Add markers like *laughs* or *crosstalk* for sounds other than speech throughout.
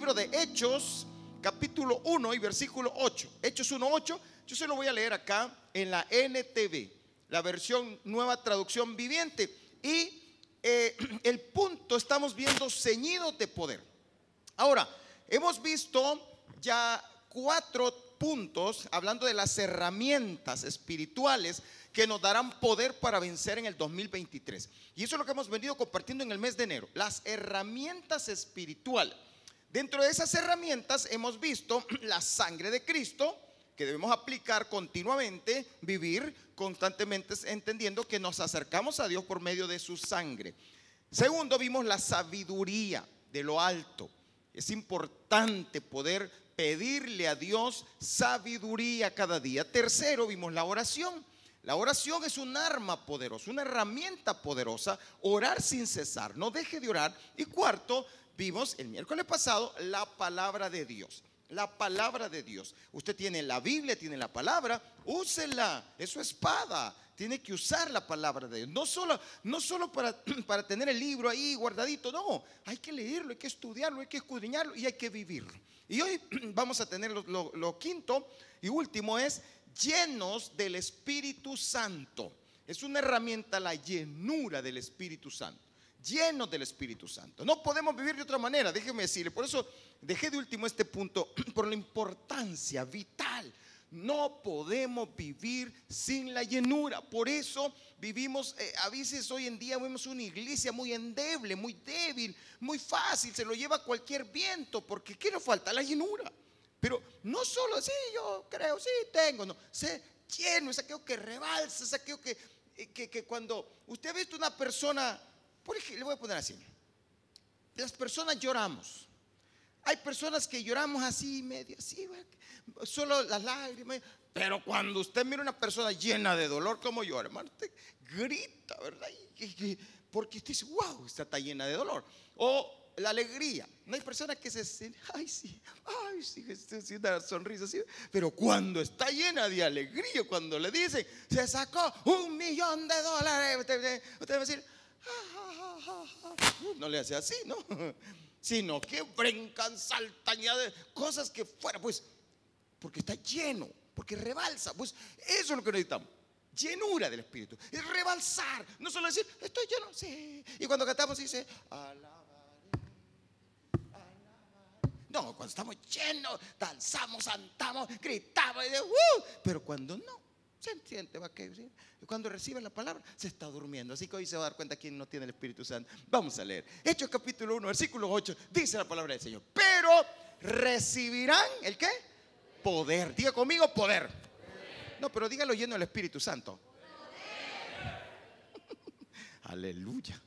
libro de Hechos, capítulo 1 y versículo 8. Hechos 1, 8. Yo se lo voy a leer acá en la NTV, la versión nueva traducción viviente. Y eh, *clears throat* el punto estamos viendo ceñidos de poder. Ahora, hemos visto ya cuatro puntos hablando de las herramientas espirituales que nos darán poder para vencer en el 2023. Y eso es lo que hemos venido compartiendo en el mes de enero, las herramientas espirituales. Dentro de esas herramientas hemos visto *clears throat* la sangre de Cristo, que debemos aplicar continuamente, vivir constantemente entendiendo que nos acercamos a Dios por medio de su sangre. Segundo, vimos la sabiduría de lo alto. Es importante poder pedirle a Dios sabiduría cada día. Tercero, vimos la oración. La oración es un arma poderosa, una herramienta poderosa. Orar sin cesar, no deje de orar. Y cuarto, vimos el miércoles pasado la palabra de Dios. La palabra de Dios. Usted tiene la Biblia, tiene la palabra, úsela, es su espada. Tiene que usar la palabra de Dios. No solo, no solo para, *clears throat* para tener el libro ahí guardadito, no. Hay que leerlo, hay que estudiarlo, hay que escudriñarlo y hay que vivirlo. Y hoy *clears throat* vamos a tener lo, quinto y último es llenos del Espíritu Santo. Es una herramienta la llenura del Espíritu Santo. Llenos del Espíritu Santo. No podemos vivir de otra manera, déjeme decirle. Por eso dejé de último este punto, *clears throat* por la importancia vital no podemos vivir sin la llenura. Por eso vivimos, eh, a veces hoy en día vemos una iglesia muy endeble, muy débil, muy fácil, se lo lleva cualquier viento, porque ¿qué nos falta? La llenura. Pero no solo, sí, yo creo, sí, tengo, no, sé lleno, es aquello que rebalsa, es aquello que, eh, que, que cuando usted ha visto una persona, por ejemplo, le voy a poner así, las personas lloramos. Hay personas que lloramos así, medio así, solo las lágrimas. Pero cuando usted mira una persona llena de dolor como yo, hermano, usted grita, ¿verdad? Porque usted dice, wow, está llena de dolor. O la alegría. No hay personas que se ay, sí, ay, sí, sí, una sonrisa así. Pero cuando está llena de alegría, cuando le dicen, se sacó un millón de dólares, usted, va a decir, *laughs* no le hace así, ¿no? *laughs* Sino que brincan, saltan, de cosas que fuera, pues porque está lleno, porque rebalsa. Pues eso es lo que necesitamos. Llenura del Espíritu. Es rebalsar. No solo decir, estoy lleno, sí. Y cuando cantamos dice, alabaré, No, cuando estamos llenos, danzamos, cantamos, gritamos. Y uh", pero cuando no, se entiende, va decir. Cuando recibe la palabra, se está durmiendo. Así que hoy se va a dar cuenta quién no tiene el Espíritu Santo. Vamos a leer. Hechos capítulo 1, versículo 8. Dice la palabra del Señor. Pero recibirán, ¿el qué? Poder. Diga conmigo poder. No, pero dígalo lleno del Espíritu Santo. *laughs* Aleluya.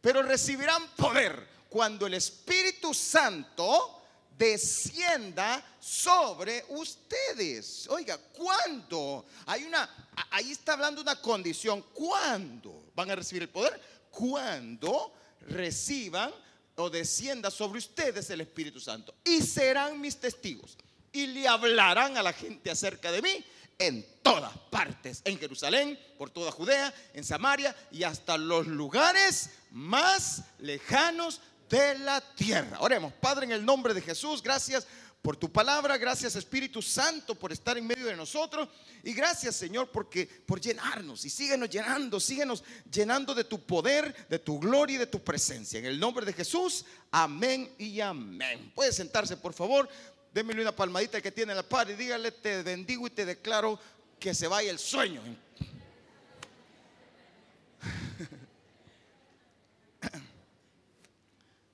Pero recibirán poder cuando el Espíritu Santo descienda sobre ustedes. Oiga, ¿cuándo? Hay una, ahí está hablando una condición. ¿Cuándo van a recibir el poder? Cuando reciban o descienda sobre ustedes el Espíritu Santo. Y serán mis testigos y le hablarán a la gente acerca de mí en todas partes, en Jerusalén, por toda Judea, en Samaria y hasta los lugares más lejanos de la tierra. Oremos, Padre, en el nombre de Jesús, gracias por tu palabra, gracias Espíritu Santo por estar en medio de nosotros y gracias Señor porque por llenarnos y síguenos llenando, síguenos llenando de tu poder, de tu gloria y de tu presencia. En el nombre de Jesús, amén y amén. Puede sentarse por favor. Démele una palmadita que tiene la par y dígale, te bendigo y te declaro que se vaya el sueño.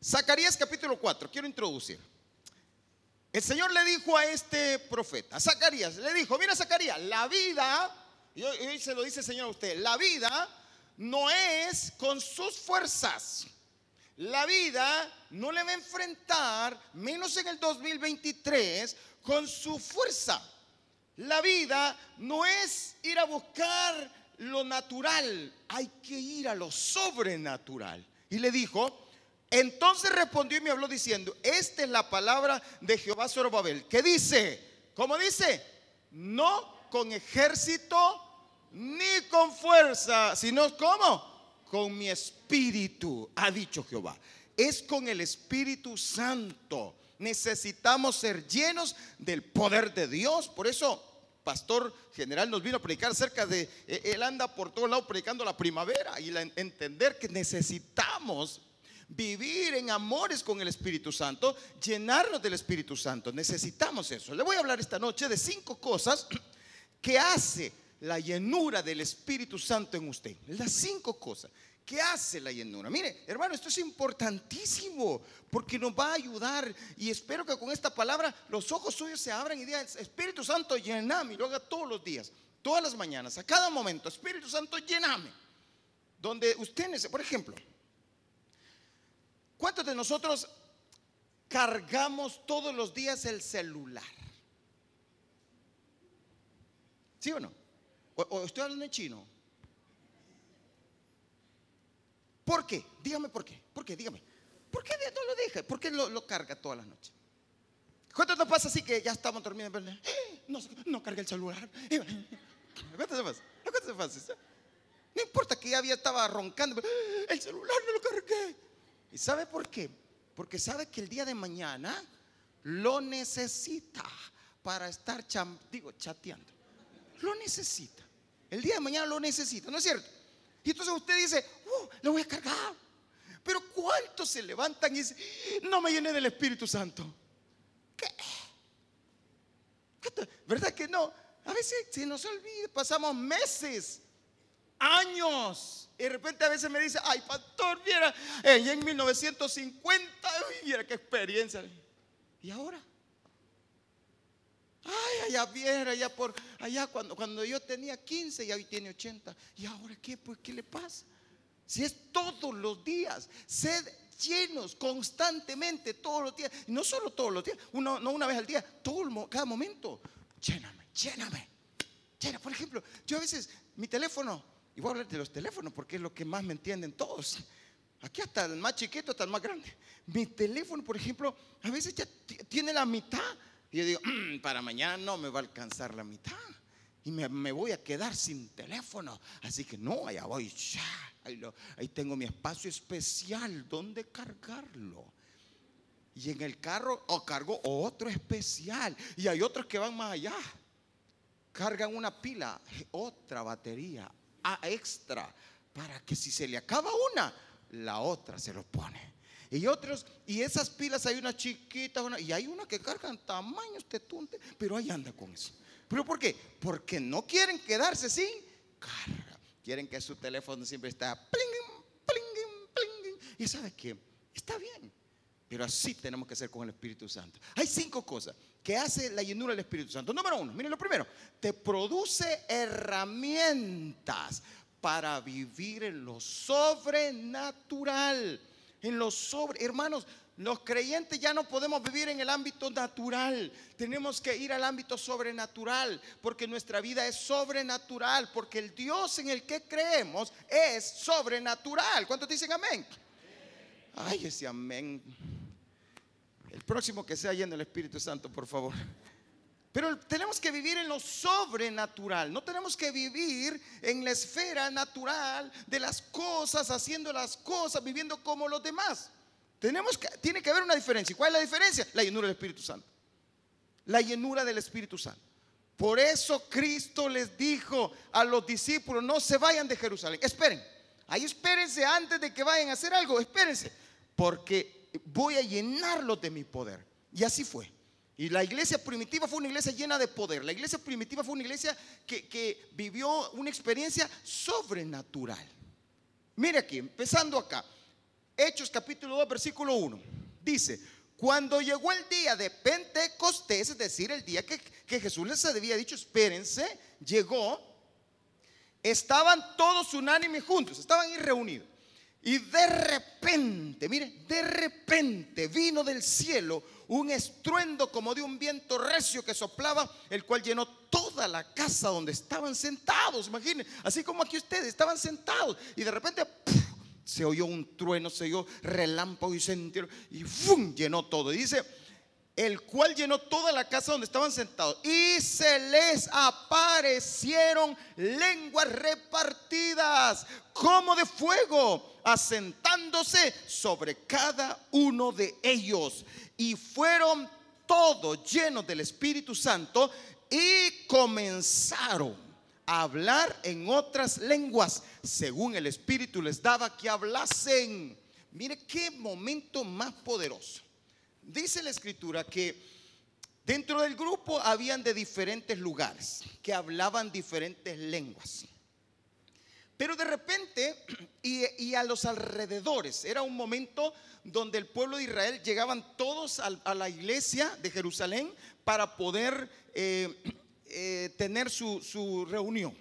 Zacarías capítulo 4, quiero introducir. El Señor le dijo a este profeta, Zacarías, le dijo, mira Zacarías, la vida, y hoy se lo dice el Señor a usted, la vida no es con sus fuerzas la vida no le va a enfrentar, menos en el 2023, con su fuerza. La vida no es ir a buscar lo natural, hay que ir a lo sobrenatural. Y le dijo, entonces respondió y me habló diciendo, esta es la palabra de Jehová Zorobabel, que dice, ¿cómo dice? No con ejército ni con fuerza, sino ¿cómo? con mi espíritu, ha dicho Jehová. Es con el Espíritu Santo Necesitamos ser llenos del poder de Dios. Por eso, pastor general nos vino a predicar acerca de, eh, él anda por todos lados predicando la primavera y entender que necesitamos vivir en amores con el Espíritu Santo, llenarnos del Espíritu Santo. Necesitamos eso. Le voy a hablar esta noche de cinco cosas *clears throat* que hace la llenura del Espíritu Santo en usted. Las cinco cosas. ¿Qué hace la llenura? Mire, hermano, esto es importantísimo porque nos va a ayudar y espero que con esta palabra los ojos suyos se abran y digan, Espíritu Santo, llename y lo haga todos los días, todas las mañanas, a cada momento, Espíritu Santo, llename. Donde usted, por ejemplo, ¿cuántos de nosotros cargamos todos los días el celular? ¿Sí o no? ¿O, estoy hablando en chino? ¿Por qué? Dígame por qué. ¿Por qué? Dígame. ¿Por qué no lo deja? ¿Por qué lo, carga toda la noche? ¿Cuánto nos pasa así que ya estamos durmiendo? ¡Eh! *gasps* No, no carga el celular. ¿Cuánto se pasa? ¿Cuánto se pasa? No importa que ya había estaba roncando, *gasps* el celular no lo cargué. ¿Y sabe por qué? Porque sabe que el día de mañana lo necesita para estar digo, chateando. Lo necesita. El día de mañana lo necesita, ¿no es cierto? Y entonces usted dice, uh, lo voy a cargar. Pero ¿cuántos se levantan y dicen, no me llené del Espíritu Santo? ¿Qué? ¿Verdad que no? A veces se nos olvida, pasamos meses, años. Y de repente a veces me dice, ay, pastor, viera, eh, en 1950, viera qué experiencia. ¿Y ahora? Ay, allá viera, allá por allá cuando, cuando yo tenía 15 y hoy tiene 80. ¿Y ahora qué? Pues, ¿qué le pasa? Si es todos los días, sed llenos constantemente, todos los días. No solo todos los días, uno, no una vez al día, todo, cada momento. Lléname, lléname. Llena. Por ejemplo, yo a veces, mi teléfono, y voy a hablar de los teléfonos porque es lo que más me entienden todos. Aquí hasta el más chiquito, hasta el más grande. Mi teléfono, por ejemplo, a veces ya tiene la mitad y yo digo, mm, para mañana no me va a alcanzar la mitad. Y me, voy a quedar sin teléfono. Así que no, allá voy. Ahí, tengo mi espacio especial donde cargarlo. Y en el carro cargo otro especial. Y hay otros que van más allá. Cargan una pila, otra batería extra. Para que si se le acaba una, la otra se lo pone. Y otros, y esas pilas hay una chiquita y hay una que cargan tamaño este tunte, pero ahí anda con eso. ¿Pero por qué? Porque no quieren quedarse sin carga. Quieren que su teléfono siempre está pling, pling, pling. Y sabe que está bien, pero así tenemos que hacer con el Espíritu Santo. Hay cinco cosas que hace la llenura del Espíritu Santo. Número uno, miren lo primero, te produce herramientas para vivir en lo sobrenatural en lo sobre. Hermanos, los creyentes ya no podemos vivir en el ámbito natural. Tenemos que ir al ámbito sobrenatural, porque nuestra vida es sobrenatural, porque el Dios en el que creemos es sobrenatural. ¿Cuántos dicen amén? Ay, ese amén. El próximo que sea lleno del Espíritu Santo, por favor. Pero tenemos que vivir en lo sobrenatural. No tenemos que vivir en la esfera natural de las cosas, haciendo las cosas, viviendo como los demás. Tenemos que, tiene que haber una diferencia. ¿Cuál es la diferencia? La llenura del Espíritu Santo. La llenura del Espíritu Santo. Por eso Cristo les dijo a los discípulos, no se vayan de Jerusalén. Esperen. Ahí espérense antes de que vayan a hacer algo. Espérense. Porque voy a llenarlos de mi poder. Y así fue. Y la iglesia primitiva fue una iglesia llena de poder. La iglesia primitiva fue una iglesia que, vivió una experiencia sobrenatural. Mire aquí, empezando acá. Hechos capítulo 2, versículo 1. Dice, cuando llegó el día de Pentecostés, es decir, el día que, que Jesús les había dicho, espérense, llegó, estaban todos unánimes juntos, estaban reunidos. Y de repente, mire, de repente vino del cielo un estruendo como de un viento recio que soplaba, el cual llenó toda la casa donde estaban sentados. Imaginen, así como aquí ustedes estaban sentados y de repente se oyó un trueno, se oyó relámpago y sentieron y llenó todo. Y dice, el cual llenó toda la casa donde estaban sentados. Y se les aparecieron lenguas repartidas como de fuego asentándose sobre cada uno de ellos. Y fueron todos llenos del Espíritu Santo y comenzaron a hablar en otras lenguas, según el Espíritu les daba que hablasen. Mire qué momento más poderoso. Dice la Escritura que dentro del grupo habían de diferentes lugares, que hablaban diferentes lenguas. Pero de repente, *clears throat* y, a los alrededores, era un momento donde el pueblo de Israel llegaban todos a, la iglesia de Jerusalén para poder eh, *clears throat* eh, tener su, su reunión.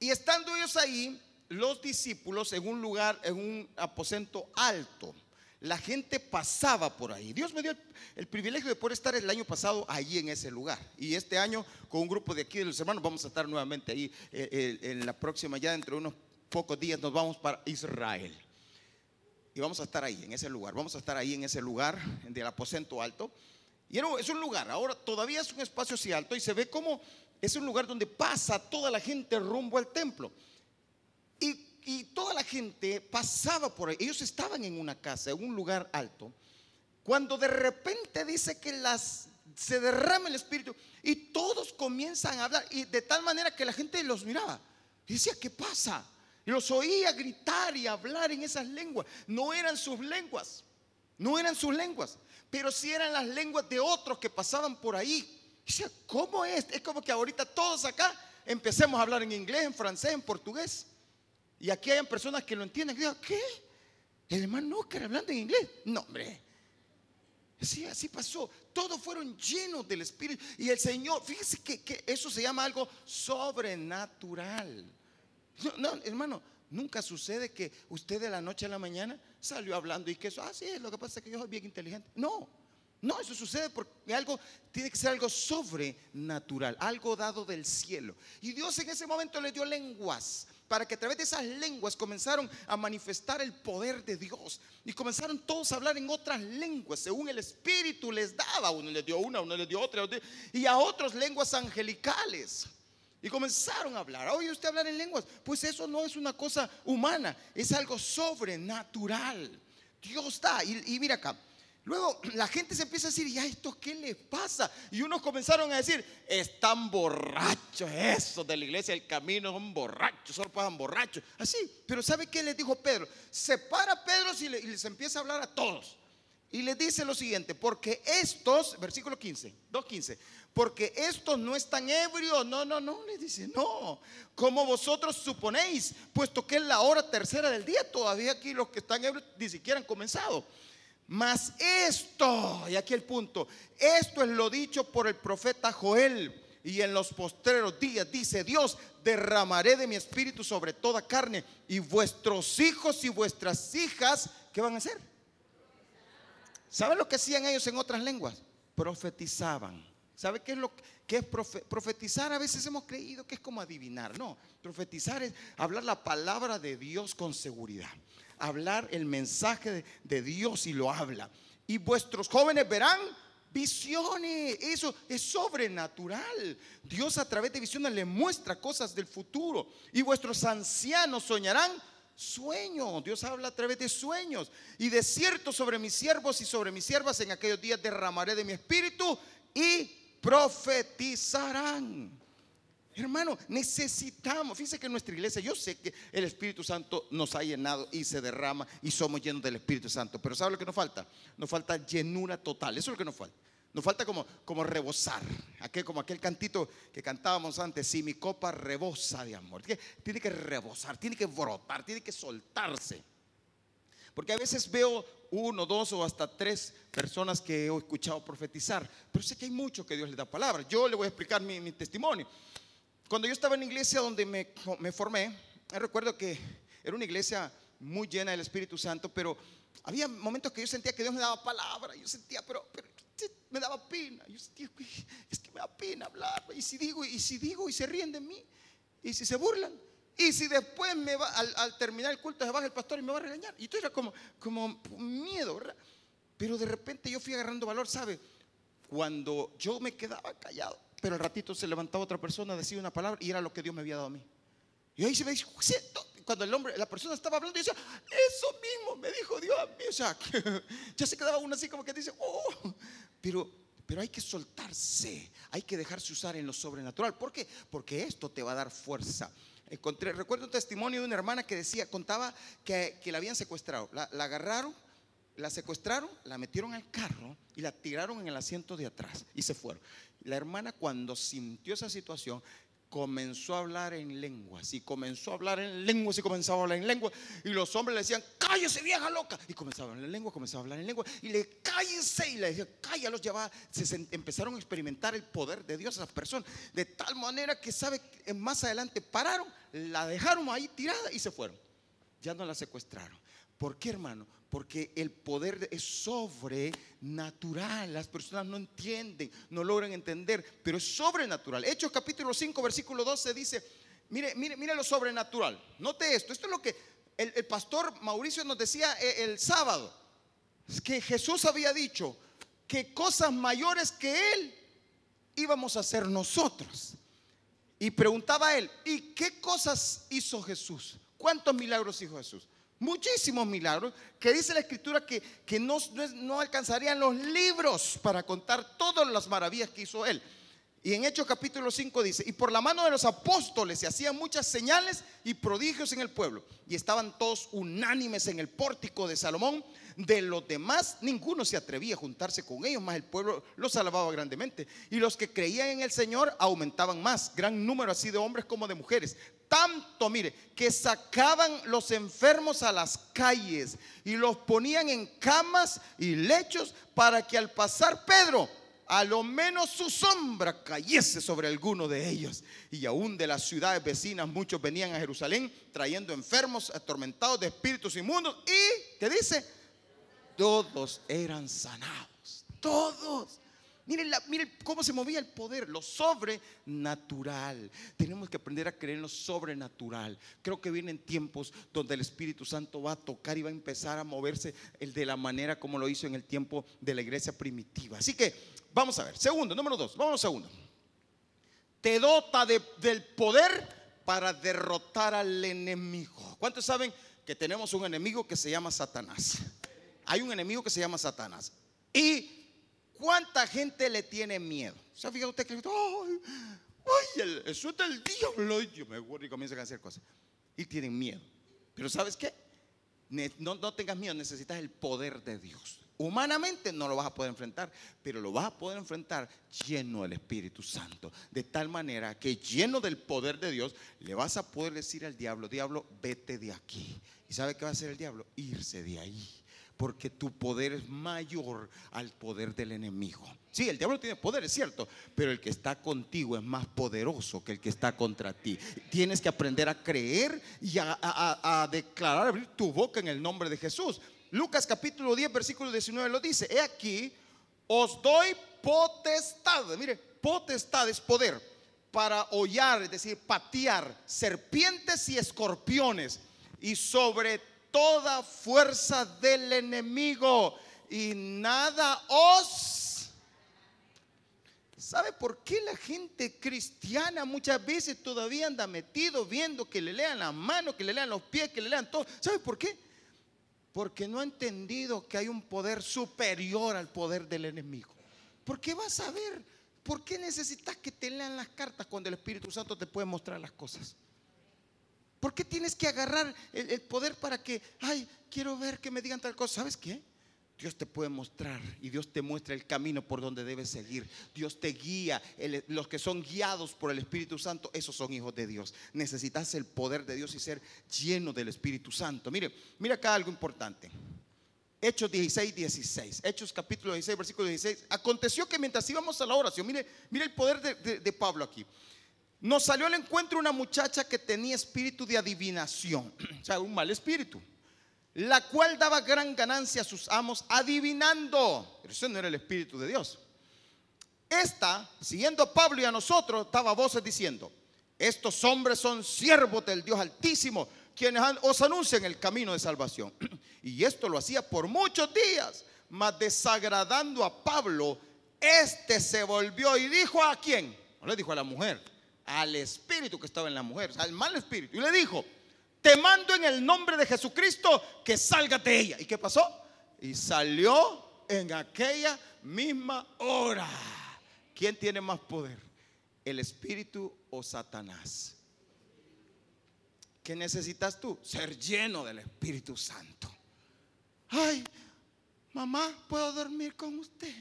Y estando ellos ahí, los discípulos en un lugar, en un aposento alto, la gente pasaba por ahí. Dios me dio el, privilegio de poder estar el año pasado allí en ese lugar. Y este año con un grupo de aquí de los hermanos vamos a estar nuevamente ahí eh, eh, en la próxima, ya dentro de unos pocos días nos vamos para Israel. Y vamos a estar ahí, en ese lugar. Vamos a estar ahí en ese lugar del aposento alto. Y es un lugar, ahora todavía es un espacio así alto y se ve como es un lugar donde pasa toda la gente rumbo al templo. Y y toda la gente pasaba por ahí. Ellos estaban en una casa, en un lugar alto. Cuando de repente dice que las se derrama el espíritu y todos comienzan a hablar y de tal manera que la gente los miraba y decía, ¿qué pasa? Y los oía gritar y hablar en esas lenguas. No eran sus lenguas, no eran sus lenguas, pero sí eran las lenguas de otros que pasaban por ahí. Y decía, ¿cómo es? Es como que ahorita todos acá empecemos a hablar en inglés, en francés, en portugués. Y aquí hay personas que lo entienden. Que digan, ¿qué? El hermano Oscar hablando en inglés. No, hombre. Sí, así pasó. Todos fueron llenos del Espíritu. Y el Señor, fíjese que, eso se llama algo sobrenatural. No, hermano, nunca sucede que usted de la noche a la mañana salió hablando y que eso, ah, sí, lo que pasa es que yo soy bien inteligente. No, no, eso sucede porque algo tiene que ser algo sobrenatural, algo dado del cielo. Y Dios en ese momento le dio lenguas para que a través de esas lenguas comenzaron a manifestar el poder de Dios. Y comenzaron todos a hablar en otras lenguas, según el Espíritu les daba. Uno les dio una, uno les dio otra, y a otros lenguas angelicales. Y comenzaron a hablar. Oye, usted hablar en lenguas. Pues eso no es una cosa humana, es algo sobrenatural. Dios está. Y, y mira acá, Luego *clears throat* la gente se empieza a decir, ¿y a esto qué les pasa? Y unos comenzaron a decir, están borrachos, eso de la iglesia del camino son borrachos, solo pasan borrachos. Así, pero ¿sabe qué les dijo Pedro? Se para Pedro y, les empieza a hablar a todos. Y les dice lo siguiente, porque estos, versículo 15, 2.15, porque estos no están ebrios, no, no, no, les dice, no, como vosotros suponéis, puesto que es la hora tercera del día, todavía aquí los que están ebrios ni siquiera han comenzado. Mas esto, y aquí el punto, esto es lo dicho por el profeta Joel. Y en los postreros días, dice Dios, derramaré de mi espíritu sobre toda carne. Y vuestros hijos y vuestras hijas, ¿qué van a hacer? ¿Saben lo que hacían ellos en otras lenguas? Profetizaban. ¿Sabe qué es lo que es profetizar? A veces hemos creído que es como adivinar. No, profetizar es hablar la palabra de Dios con seguridad hablar el mensaje de, Dios y lo habla. Y vuestros jóvenes verán visiones. Eso es sobrenatural. Dios a través de visiones le muestra cosas del futuro. Y vuestros ancianos soñarán sueños. Dios habla a través de sueños. Y de cierto sobre mis siervos y sobre mis siervas en aquellos días derramaré de mi espíritu y profetizarán. Hermano, necesitamos, fíjese que en nuestra iglesia, yo sé que el Espíritu Santo nos ha llenado y se derrama y somos llenos del Espíritu Santo, pero ¿sabe lo que nos falta? Nos falta llenura total, eso es lo que nos falta. Nos falta como, como rebosar, aquel, como aquel cantito que cantábamos antes, si mi copa rebosa de amor. Tiene que rebosar, tiene que brotar, tiene que soltarse. Porque a veces veo uno, dos o hasta tres personas que he escuchado profetizar, pero sé que hay muchos que Dios le da palabras. Yo le voy a explicar mi testimonio. Cuando yo estaba en la iglesia donde me, me formé, recuerdo que era una iglesia muy llena del Espíritu Santo, pero había momentos que yo sentía que Dios me daba palabra, yo sentía, pero, pero me daba pena, yo sentía, es que me da pena hablar, y si digo, y si digo, y se ríen de mí, y si se burlan, y si después me va, al, terminar el culto se baja el pastor y me va a regañar, y esto era como, como miedo, ¿verdad? Pero de repente yo fui agarrando valor, ¿sabe? Cuando yo me quedaba callado, pero al ratito se levantaba otra persona, decía una palabra y era lo que Dios me había dado a mí. Y ahí se me dice, cuando el hombre, la persona estaba hablando y decía, eso mismo me dijo Dios a mí. O sea, *laughs* ya se quedaba uno así como que dice, oh, pero, pero hay que soltarse, hay que dejarse usar en lo sobrenatural. ¿Por qué? Porque esto te va a dar fuerza. Encontré, recuerdo un testimonio de una hermana que decía, contaba que, que la habían secuestrado. La, la agarraron, la secuestraron, la metieron al carro y la tiraron en el asiento de atrás y se fueron. La hermana cuando sintió esa situación comenzó a hablar en lenguas y comenzó a hablar en lenguas y comenzaba a hablar en lengua y los hombres le decían cállese vieja loca y comenzaba a hablar en lengua comenzaba a hablar en lengua y le cállese y le decía cállalos ya va se empezaron a experimentar el poder de Dios a esas personas de tal manera que sabe más adelante pararon la dejaron ahí tirada y se fueron ya no la secuestraron ¿por qué hermano? porque el poder es sobrenatural. Las personas no entienden, no logran entender, pero es sobrenatural. Hechos capítulo 5, versículo 12 dice, mire, mire, mire lo sobrenatural. Note esto, esto es lo que el, pastor Mauricio nos decía el, el sábado, que Jesús había dicho que cosas mayores que él íbamos a hacer nosotros. Y preguntaba él, ¿y qué cosas hizo Jesús? ¿Cuántos milagros hizo Jesús? muchísimos milagros que dice la escritura que, que no, no, alcanzarían los libros para contar todas las maravillas que hizo él. Y en Hechos capítulo 5 dice, y por la mano de los apóstoles se hacían muchas señales y prodigios en el pueblo. Y estaban todos unánimes en el pórtico de Salomón. De los demás, ninguno se atrevía a juntarse con ellos, más el pueblo los alababa grandemente. Y los que creían en el Señor aumentaban más, gran número así de hombres como de mujeres. Tanto, mire, que sacaban los enfermos a las calles y los ponían en camas y lechos para que al pasar Pedro, a lo menos su sombra cayese sobre alguno de ellos. Y aún de las ciudades vecinas muchos venían a Jerusalén trayendo enfermos, atormentados de espíritus inmundos. Y, ¿qué dice? todos eran sanados. Todos. Miren, cómo se movía el poder, lo sobrenatural. Tenemos que aprender a creer en lo sobrenatural. Creo que vienen tiempos donde el Espíritu Santo va a tocar y va a empezar a moverse el de la manera como lo hizo en el tiempo de la iglesia primitiva. Así que vamos a ver. Segundo, número dos. Vamos a segundo. Te dota del poder para derrotar al enemigo. ¿Cuántos saben que tenemos un enemigo que se llama Satanás? hay un enemigo que se llama Satanás. ¿Y cuánta gente le tiene miedo? ¿Se ha usted que ay, ay, eso es del diablo? Y yo me acuerdo y comienzan a hacer cosas. Y tienen miedo. Pero ¿sabes qué? No, no tengas miedo, necesitas el poder de Dios. Humanamente no lo vas a poder enfrentar, pero lo vas a poder enfrentar lleno del Espíritu Santo. De tal manera que lleno del poder de Dios, le vas a poder decir al diablo, diablo, vete de aquí. ¿Y sabe qué va a hacer el diablo? Irse de ahí porque tu poder es mayor al poder del enemigo. Sí, el diablo tiene poder, es cierto, pero el que está contigo es más poderoso que el que está contra ti. Tienes que aprender a creer y a, declarar, abrir tu boca en el nombre de Jesús. Lucas capítulo 10, versículo 19 lo dice. He aquí, os doy potestad. Mire, potestad es poder para hollar, es decir, patear serpientes y escorpiones y sobre toda fuerza del enemigo y nada os... ¿Sabe por qué la gente cristiana muchas veces todavía anda metido viendo que le lean las manos, que le lean los pies, que le lean todo? ¿Sabe por qué? Porque no ha entendido que hay un poder superior al poder del enemigo. ¿Por qué vas a ver? ¿Por qué necesitas que te lean las cartas cuando el Espíritu Santo te puede mostrar las cosas? ¿Por qué tienes que agarrar el, poder para que, ay, quiero ver que me digan tal cosa? ¿Sabes qué? Dios te puede mostrar y Dios te muestra el camino por donde debes seguir. Dios te guía. los que son guiados por el Espíritu Santo, esos son hijos de Dios. Necesitas el poder de Dios y ser lleno del Espíritu Santo. Mire, mira acá algo importante. Hechos 16, 16. Hechos capítulo 16, versículo 16. Aconteció que mientras íbamos a la oración, mire, mire el poder de Pablo aquí. Nos salió al encuentro una muchacha que tenía espíritu de adivinación, *clears throat* o sea, un mal espíritu, la cual daba gran ganancia a sus amos adivinando. Pero eso no era el espíritu de Dios. Esta, siguiendo a Pablo y a nosotros, estaba voces diciendo, estos hombres son siervos del Dios Altísimo, quienes os anuncian el camino de salvación. *clears throat* Y esto lo hacía por muchos días, mas desagradando a Pablo, este se volvió y dijo a quién, no le dijo a la mujer, al espíritu que estaba en la mujer, al mal espíritu. Y le dijo, te mando en el nombre de Jesucristo que salga de ella. ¿Y qué pasó? Y salió en aquella misma hora. ¿Quién tiene más poder? ¿El Espíritu o Satanás? ¿Qué necesitas tú? Ser lleno del Espíritu Santo. Ay, mamá, ¿puedo dormir con usted?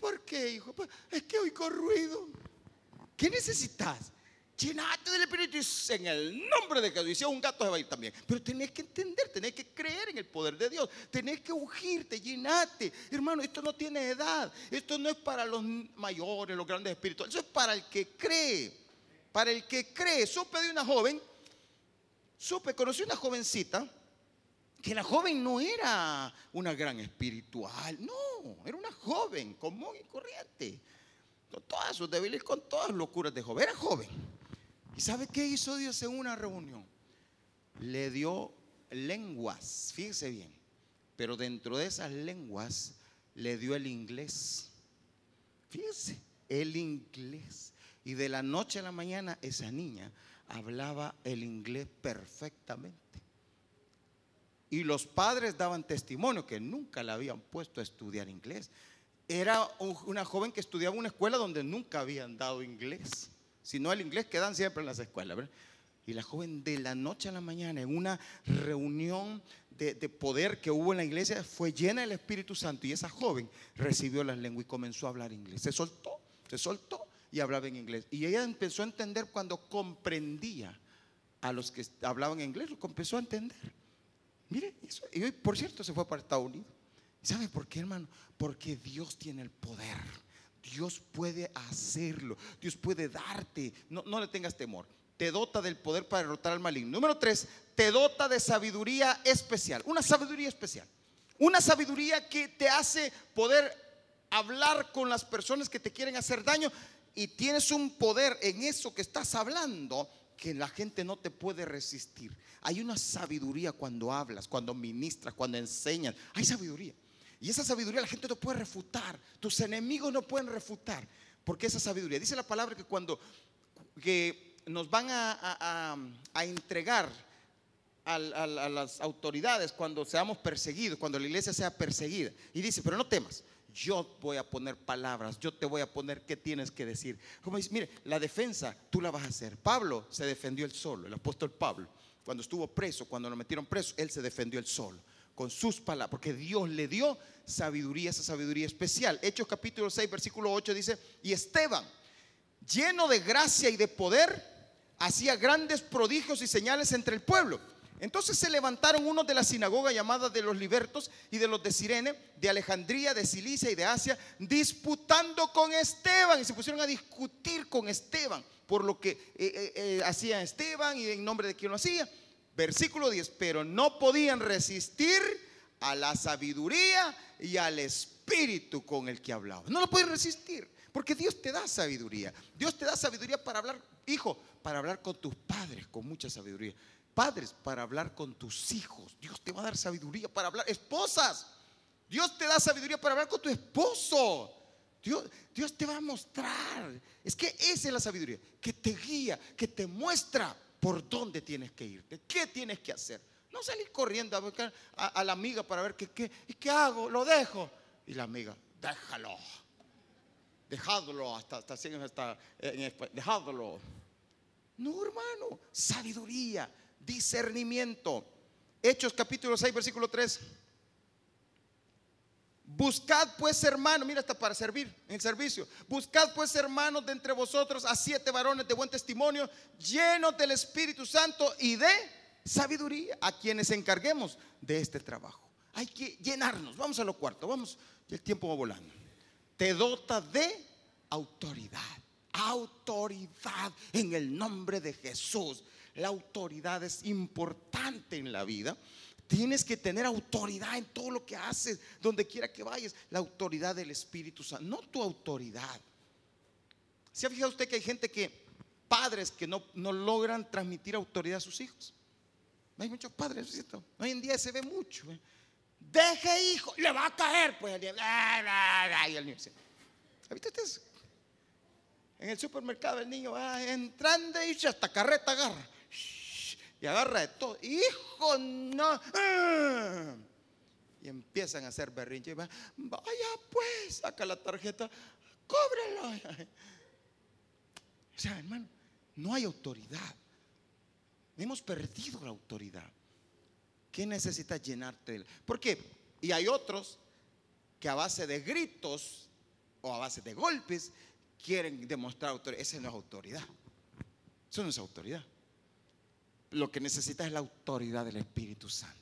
¿Por qué, hijo? Pues, es que oigo ruido. ¿Qué necesitas? Llenate del Espíritu en el nombre de Jesús. Y si es un gato se va a ir también. Pero tenés que entender, tenés que creer en el poder de Dios. Tenés que ungirte, llenate. Hermano, esto no tiene edad. Esto no es para los mayores, los grandes espíritus. Eso es para el que cree. Para el que cree. Supe de una joven. Supe, conocí una jovencita. Que la joven no era una gran espiritual. No, era una joven común y corriente todas sus debilidades, con todas las locuras de joven. Era joven. ¿Y sabe qué hizo Dios en una reunión? Le dio lenguas, fíjese bien, pero dentro de esas lenguas le dio el inglés. Fíjese, el inglés. Y de la noche a la mañana esa niña hablaba el inglés perfectamente. Y los padres daban testimonio que nunca la habían puesto a estudiar inglés era una joven que estudiaba una escuela donde nunca habían dado inglés, sino el inglés que dan siempre en las escuelas. Y la joven de la noche a la mañana, en una reunión de, poder que hubo en la iglesia, fue llena del Espíritu Santo y esa joven recibió las lenguas y comenzó a hablar inglés. Se soltó, se soltó y hablaba en inglés. Y ella empezó a entender cuando comprendía a los que hablaban inglés, lo empezó a entender. Mire, y hoy, por cierto, se fue para Estados Unidos. ¿Sabe por qué, hermano? Porque Dios tiene el poder. Dios puede hacerlo. Dios puede darte. No, no le tengas temor. Te dota del poder para derrotar al maligno. Número tres, te dota de sabiduría especial. Una sabiduría especial. Una sabiduría que te hace poder hablar con las personas que te quieren hacer daño. Y tienes un poder en eso que estás hablando que la gente no te puede resistir. Hay una sabiduría cuando hablas, cuando ministras, cuando enseñas. Hay sabiduría. Y esa sabiduría la gente no puede refutar. Tus enemigos no pueden refutar. Porque esa sabiduría. Dice la palabra que cuando que nos van a, entregar a, a, las autoridades cuando seamos perseguidos, cuando la iglesia sea perseguida. Y dice, pero no temas, yo voy a poner palabras, yo te voy a poner qué tienes que decir. Como dice, mire, la defensa tú la vas a hacer. Pablo se defendió él solo, el apóstol Pablo, cuando estuvo preso, cuando lo metieron preso, él se defendió él solo con sus palabras, porque Dios le dio sabiduría, esa sabiduría especial. Hechos capítulo 6, versículo 8 dice, y Esteban, lleno de gracia y de poder, hacía grandes prodigios y señales entre el pueblo. Entonces se levantaron unos de la sinagoga llamada de los libertos y de los de Sirene, de Alejandría, de Cilicia y de Asia, disputando con Esteban y se pusieron a discutir con Esteban por lo que eh, eh, eh, hacía Esteban y en nombre de quien lo hacía. Versículo 10, pero no podían resistir a la sabiduría y al espíritu con el que hablaba. No lo pueden resistir, porque Dios te da sabiduría. Dios te da sabiduría para hablar, hijo, para hablar con tus padres con mucha sabiduría. Padres, para hablar con tus hijos. Dios te va a dar sabiduría para hablar. Esposas, Dios te da sabiduría para hablar con tu esposo. Dios, Dios te va a mostrar. Es que esa es la sabiduría, que te guía, que te muestra por dónde tienes que irte, qué tienes que hacer. No salir corriendo a buscar a, la amiga para ver qué, qué, ¿y qué hago? Lo dejo. Y la amiga, déjalo. Dejadlo hasta, hasta, hasta en dejadlo. No, hermano, sabiduría, discernimiento. Hechos capítulo 6, versículo 3. Buscad pues hermanos, mira hasta para servir en el servicio. Buscad pues hermanos de entre vosotros a siete varones de buen testimonio, llenos del Espíritu Santo y de sabiduría, a quienes encarguemos de este trabajo. Hay que llenarnos. Vamos a lo cuarto, vamos, el tiempo va volando. Te dota de autoridad. Autoridad en el nombre de Jesús. La autoridad es importante en la vida. Tienes que tener autoridad en todo lo que haces, donde quiera que vayas. La autoridad del Espíritu Santo, no tu autoridad. ¿Se ha fijado usted que hay gente que, padres que no, no logran transmitir autoridad a sus hijos? Hay muchos padres, ¿cierto? Hoy en día se ve mucho. ¿eh? Deje hijo, le va a caer. Pues el niño, ¿Viste usted En el supermercado el niño va entrando y hasta carreta agarra. Y agarra de todo. Hijo, no. ¡Ah! Y empiezan a hacer berrinche. Vaya pues, saca la tarjeta, cóbrelo. O sea, hermano, no hay autoridad. Hemos perdido la autoridad. ¿Qué necesitas llenarte? ¿Por qué? Y hay otros que a base de gritos o a base de golpes quieren demostrar autoridad. Esa no es autoridad. Eso no es autoridad. Lo que necesitas es la autoridad del Espíritu Santo.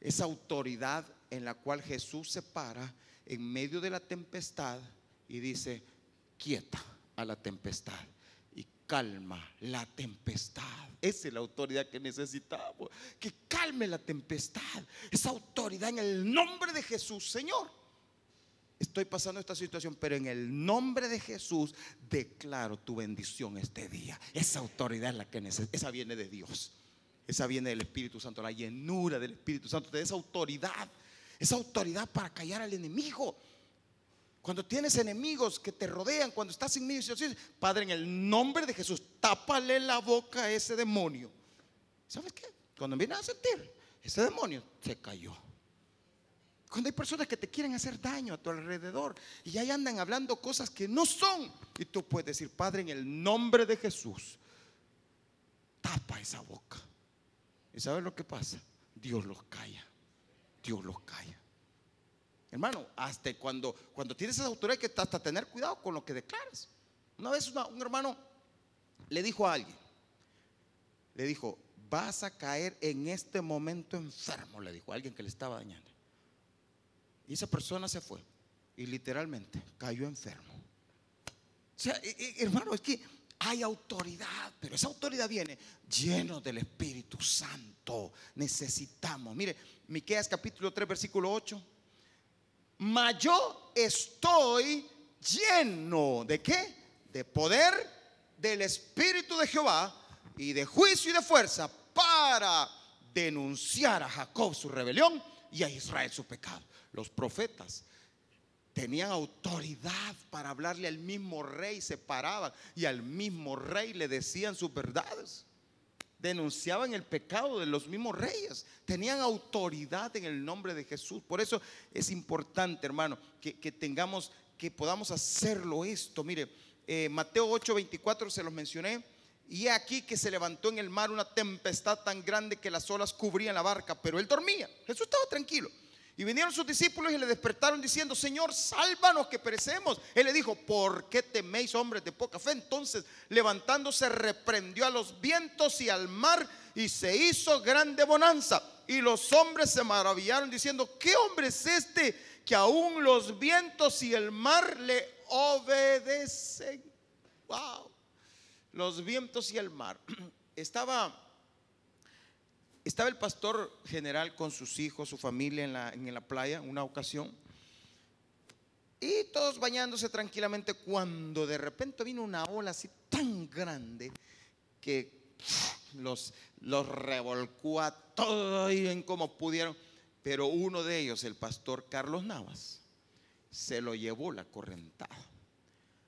Esa autoridad en la cual Jesús se para en medio de la tempestad y dice, quieta a la tempestad y calma la tempestad. Esa es la autoridad que necesitamos, que calme la tempestad. Esa autoridad en el nombre de Jesús, Señor. Estoy pasando esta situación, pero en el nombre de Jesús declaro tu bendición este día. Esa autoridad es la que necesito, esa viene de Dios. Esa viene del Espíritu Santo, la llenura del Espíritu Santo, de esa autoridad, esa autoridad para callar al enemigo. Cuando tienes enemigos que te rodean, cuando estás en medio Padre, en el nombre de Jesús, tápale la boca a ese demonio. ¿Sabes qué? Cuando vienes a sentir, ese demonio se cayó. Cuando hay personas que te quieren hacer daño a tu alrededor y ahí andan hablando cosas que no son, y tú puedes decir, Padre, en el nombre de Jesús, tapa esa boca. ¿Y sabes lo que pasa? Dios los calla. Dios los calla. Hermano, hasta cuando, cuando tienes esa autoridad que hasta tener cuidado con lo que declaras. Una vez un hermano le dijo a alguien, le dijo, vas a caer en este momento enfermo, le dijo a alguien que le estaba dañando. Y esa persona se fue y literalmente cayó enfermo. O sea, hermano, es que hay autoridad, pero esa autoridad viene lleno del Espíritu Santo. Necesitamos. Mire, Miqueas capítulo 3 versículo 8. Mas yo estoy lleno de qué? De poder del Espíritu de Jehová y de juicio y de fuerza para denunciar a Jacob su rebelión y a Israel su pecado. Los profetas tenían autoridad para hablarle al mismo rey, se paraban y al mismo rey le decían sus verdades. Denunciaban el pecado de los mismos reyes. Tenían autoridad en el nombre de Jesús. Por eso es importante, hermano, que, tengamos, que podamos hacerlo esto. Mire, eh, Mateo 8, 24 se los mencioné. Y aquí que se levantó en el mar una tempestad tan grande que las olas cubrían la barca, pero él dormía. Jesús estaba tranquilo. Y vinieron sus discípulos y le despertaron diciendo, Señor, sálvanos que perecemos. Él le dijo, ¿por qué teméis hombres de poca fe? Entonces, levantándose, reprendió a los vientos y al mar y se hizo grande bonanza. Y los hombres se maravillaron diciendo, ¿qué hombre es este que aún los vientos y el mar le obedecen? Wow. Los vientos y el mar. *clears throat* Estaba estaba el pastor general con sus hijos, su familia en la, en la playa, una ocasión. Y todos bañándose tranquilamente cuando de repente vino una ola así tan grande que los, los revolcó a todos en como pudieron. Pero uno de ellos, el pastor Carlos Navas, se lo llevó la correntada.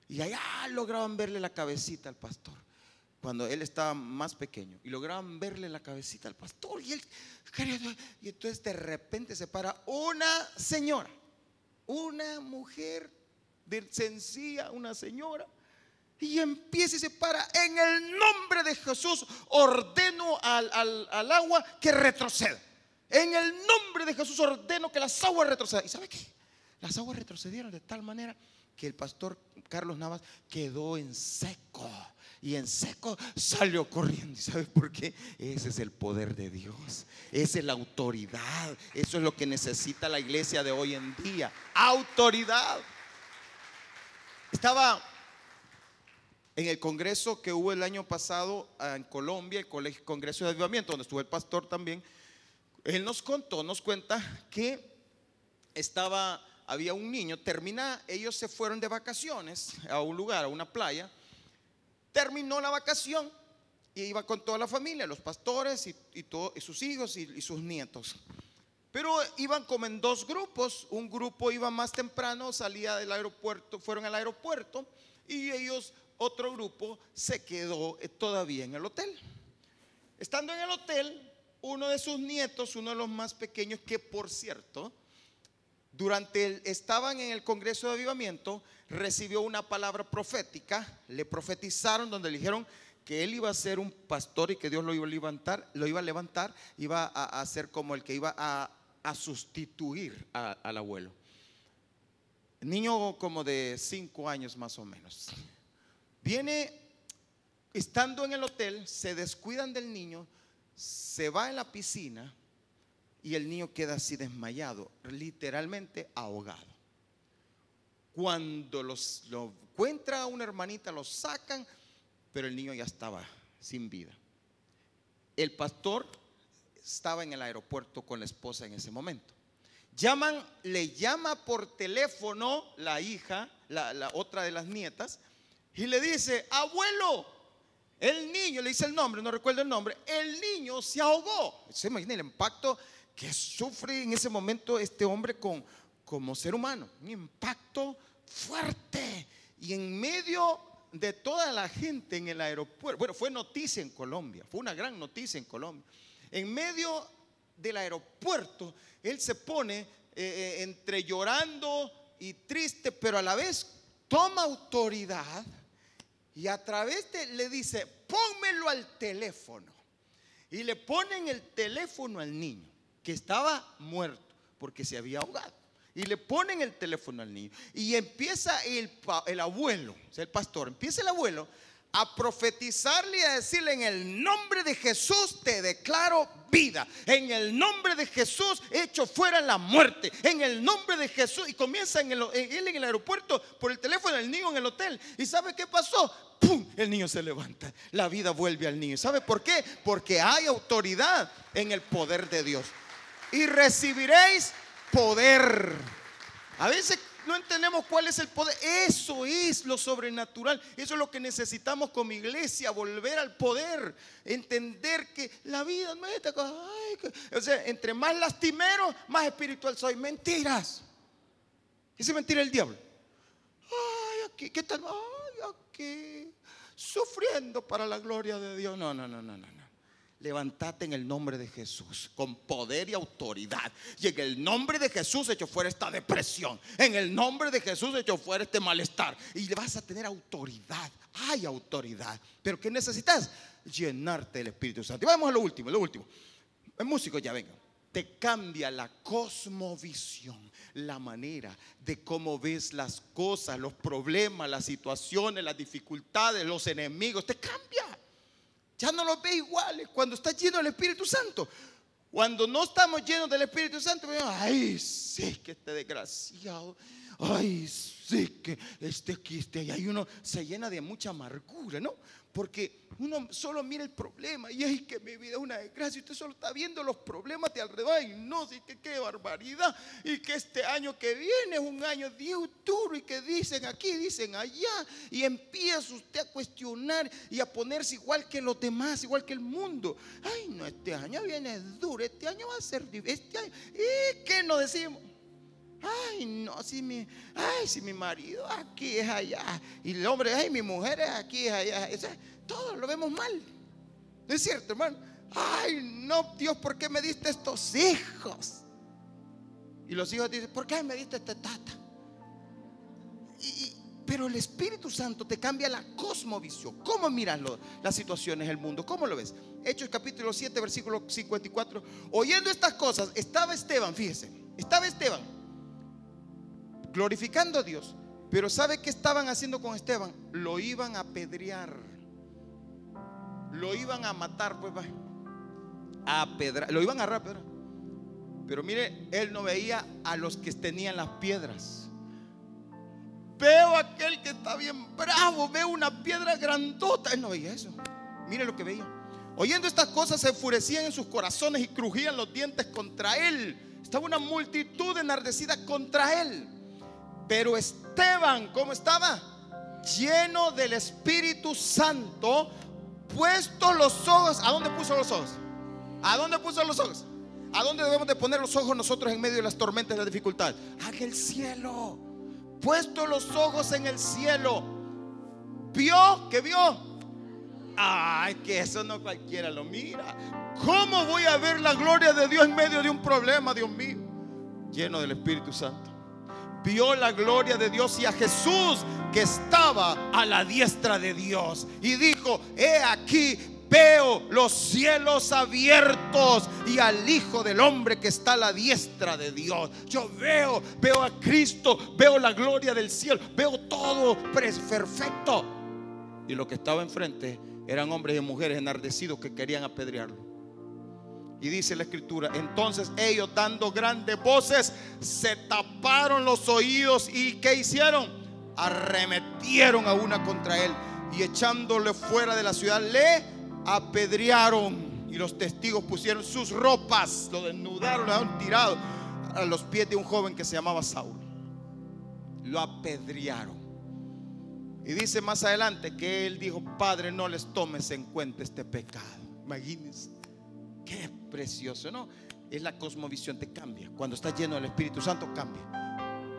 Y allá lograban verle la cabecita al pastor cuando él estaba más pequeño y lograban verle la cabecita al pastor y él y entonces de repente se para una señora, una mujer de sencilla, una señora y empieza y se para en el nombre de Jesús ordeno al, al agua que retroceda. En el nombre de Jesús ordeno que las aguas retrocedan. ¿Y sabe qué? Las aguas retrocedieron de tal manera que el pastor Carlos Navas quedó en seco y en seco salió corriendo. ¿Y sabes por qué? Ese es el poder de Dios. Esa es la autoridad. Eso es lo que necesita la iglesia de hoy en día. Autoridad. Estaba en el congreso que hubo el año pasado ah, en Colombia, el Congreso de Avivamiento, donde estuvo el pastor también. Él nos contó, nos cuenta que estaba, había un niño, termina, ellos se fueron de vacaciones a un lugar, a una playa Terminó la vacación y iba con toda la familia, los pastores y, y sus hijos y, sus nietos. Pero iban como en dos grupos. Un grupo iba más temprano, salía del aeropuerto, fueron al aeropuerto y ellos, otro grupo, se quedó eh, todavía en el hotel. Estando en el hotel, uno de sus nietos, uno de los más pequeños, que por cierto, durante el, estaban en el Congreso de Avivamiento, recibió una palabra profética, le profetizaron donde le dijeron que él iba a ser un pastor y que Dios lo iba a levantar, lo iba a levantar, iba a, ser como el que iba a, sustituir al abuelo. Niño como de cinco años más o menos. Viene, estando en el hotel, se descuidan del niño, se va en la piscina y el niño queda así desmayado, literalmente ahogado. Cuando los, lo encuentra una hermanita, lo sacan, pero el niño ya estaba sin vida. El pastor estaba en el aeropuerto con la esposa en ese momento. Llaman, le llama por teléfono la hija, la, otra de las nietas, y le dice, abuelo, el niño, le dice el nombre, no recuerdo el nombre, el niño se ahogó. Se imagina el impacto que sufre en ese momento este hombre como ser humano. Un impacto fuerte. Y en medio de toda la gente en el aeropuerto, bueno, fue noticia en Colombia, fue una gran noticia en Colombia. En medio del aeropuerto, él se pone eh, eh, entre llorando y triste, pero a la vez toma autoridad y a través de le dice, pónmelo al teléfono. Y le ponen el teléfono al niño, estaba muerto porque se había ahogado. Y le ponen el teléfono al niño. Y empieza el, el abuelo, el pastor, empieza el abuelo a profetizarle y a decirle en el nombre de Jesús te declaro vida. En el nombre de Jesús echo fuera la muerte. En el nombre de Jesús. Y comienza en el, él en el aeropuerto por el teléfono del niño en el hotel. ¿Y sabe qué pasó? ¡Pum! El niño se levanta. La vida vuelve al niño. ¿Sabe por qué? Porque hay autoridad en el poder de Dios. Y recibiréis poder. A veces no entendemos cuál es el poder. Eso es lo sobrenatural. Eso es lo que necesitamos como iglesia, volver al poder. Entender que la vida no es cosa. o sea, entre más lastimero, más espiritual soy. Mentiras. Esa es mentira del diablo. Ay, aquí, ¿qué tal? Ay, aquí. Sufriendo para la gloria de Dios. No, no, no, no, no levantate en el nombre de Jesús, con poder y autoridad. Y en el nombre de Jesús hecho fuera esta depresión. En el nombre de Jesús hecho fuera este malestar. Y vas a tener autoridad. Hay autoridad. Pero ¿qué necesitas? Llenarte del Espíritu Santo. Y vamos a lo último, lo último. El músico ya venga. Te cambia la cosmovisión, la manera de cómo ves las cosas, los problemas, las situaciones, las dificultades, los enemigos. Te cambia. Ya no los ve iguales cuando está lleno del Espíritu Santo. Cuando no estamos llenos del Espíritu Santo, ay, sí, que este desgraciado, ay, sí, que este aquí, este allá, y uno se llena de mucha amargura, ¿no? Porque uno solo mira el problema y es que mi vida es una desgracia. Usted solo está viendo los problemas de alrededor. Y no, sí que qué barbaridad. Y que este año que viene es un año duro y que dicen aquí, dicen allá. Y empieza usted a cuestionar y a ponerse igual que los demás, igual que el mundo. Ay, no, este año viene duro. Este año va a ser este año. ¿Y qué nos decimos? Ay, no, si mi, ay, si mi marido aquí es allá. Y el hombre, ay, mi mujer es aquí, es allá. todo lo vemos mal. ¿No es cierto, hermano? Ay, no, Dios, ¿por qué me diste estos hijos? Y los hijos dicen, ¿por qué me diste este tata? pero el Espíritu Santo te cambia la cosmovisión. ¿Cómo miras las situaciones del mundo? ¿Cómo lo ves? Hechos capítulo 7, versículo 54. Oyendo estas cosas, estaba Esteban, fíjese, estaba Esteban glorificando a Dios. Pero ¿sabe qué estaban haciendo con Esteban? Lo iban a apedrear. Lo iban a matar, pues A pedra, lo iban a agarrar Pero mire, él no veía a los que tenían las piedras. Veo a aquel que está bien bravo, veo una piedra grandota. Él no veía eso. Mire lo que veía. Oyendo estas cosas se enfurecían en sus corazones y crujían los dientes contra él. Estaba una multitud enardecida contra él. Pero Esteban, ¿cómo estaba? Lleno del Espíritu Santo, puesto los ojos. ¿A dónde puso los ojos? ¿A dónde puso los ojos? ¿A dónde debemos de poner los ojos nosotros en medio de las tormentas y la dificultad? A el cielo. Puesto los ojos en el cielo. ¿Vio? ¿Qué vio? Ay, que eso no cualquiera lo mira. ¿Cómo voy a ver la gloria de Dios en medio de un problema, Dios mío? Lleno del Espíritu Santo. Vio la gloria de Dios y a Jesús que estaba a la diestra de Dios. Y dijo, he aquí, veo los cielos abiertos y al Hijo del Hombre que está a la diestra de Dios. Yo veo, veo a Cristo, veo la gloria del cielo, veo todo perfecto. Y lo que estaba enfrente eran hombres y mujeres enardecidos que querían apedrearlo. Y dice la escritura, entonces ellos dando grandes voces se taparon los oídos y ¿qué hicieron? Arremetieron a una contra él y echándole fuera de la ciudad le apedrearon. Y los testigos pusieron sus ropas, lo desnudaron, lo dejaron tirado a los pies de un joven que se llamaba Saulo. Lo apedrearon. Y dice más adelante que él dijo, Padre, no les tomes en cuenta este pecado. Imagínense, qué precioso, ¿no? Es la cosmovisión, te cambia. Cuando estás lleno del Espíritu Santo, cambia.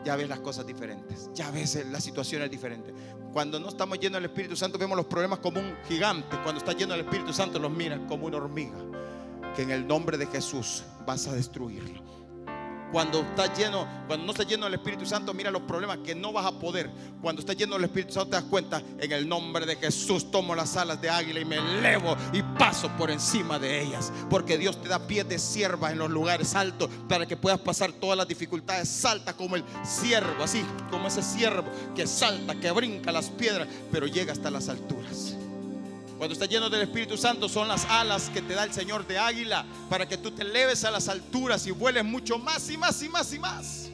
Ya ves las cosas diferentes, ya ves la situación es diferente. Cuando no estamos llenos del Espíritu Santo, vemos los problemas como un gigante. Cuando estás lleno del Espíritu Santo, los miras como una hormiga. Que en el nombre de Jesús vas a destruirlo. Cuando estás lleno, cuando no estás lleno del Espíritu Santo, mira los problemas que no vas a poder. Cuando estás lleno del Espíritu Santo, te das cuenta, en el nombre de Jesús tomo las alas de águila y me elevo y paso por encima de ellas. Porque Dios te da pies de sierva en los lugares altos para que puedas pasar todas las dificultades. Salta como el siervo, así como ese siervo que salta, que brinca las piedras, pero llega hasta las alturas. Cuando estás lleno del Espíritu Santo son las alas que te da el Señor de águila para que tú te eleves a las alturas y vueles mucho más y más y más y más.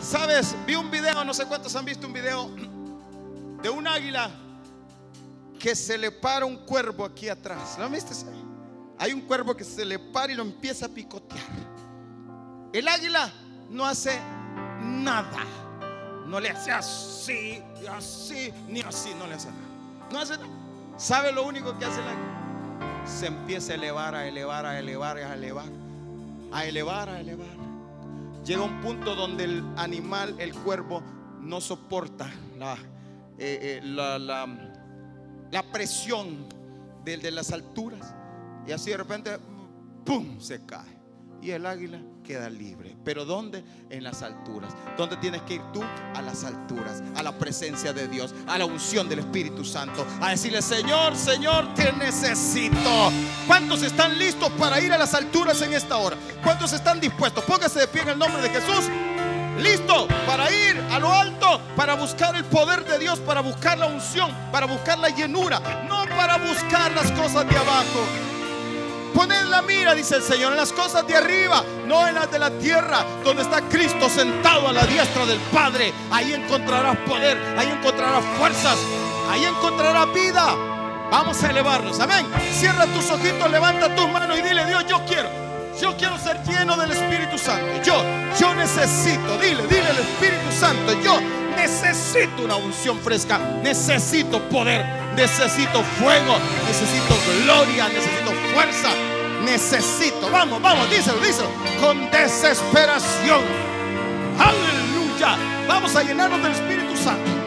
Sabes, vi un video, no sé cuántos han visto un video de un águila que se le para un cuervo aquí atrás. ¿Lo viste? Hay un cuervo que se le para y lo empieza a picotear. El águila no hace nada. No le hace así, así, ni así, no le hace nada. No hace nada. ¿Sabe lo único que hace el águila? Se empieza a elevar, a elevar, a elevar, a elevar. A elevar, a elevar. Llega un punto donde el animal, el cuervo, no soporta la, eh, eh, la, la, presión de, de las alturas. Y así de repente, ¡pum! se cae. Y el águila queda libre. ¿Pero dónde? En las alturas. ¿Dónde tienes que ir tú? A las alturas, a la presencia de Dios, a la unción del Espíritu Santo. A decirle, Señor, Señor, te necesito. ¿Cuántos están listos para ir a las alturas en esta hora? ¿Cuántos están dispuestos? Póngase de pie en el nombre de Jesús. Listo para ir a lo alto, para buscar el poder de Dios, para buscar la unción, para buscar la llenura, no para buscar las cosas de abajo. Poned la mira, dice el Señor, en las cosas de arriba, no en las de la tierra, donde está Cristo sentado a la diestra del Padre. Ahí encontrarás poder, ahí encontrarás fuerzas, ahí encontrarás vida. Vamos a elevarnos, amén. Cierra tus ojitos, levanta tus manos y dile, Dios, yo quiero. Yo quiero ser lleno del Espíritu Santo. Yo, yo necesito, dile, dile al Espíritu Santo, yo necesito una unción fresca, necesito poder, necesito fuego, necesito gloria, necesito fuerza, necesito, vamos, vamos, díselo, díselo, con desesperación. Aleluya. Vamos a llenarnos del Espíritu Santo.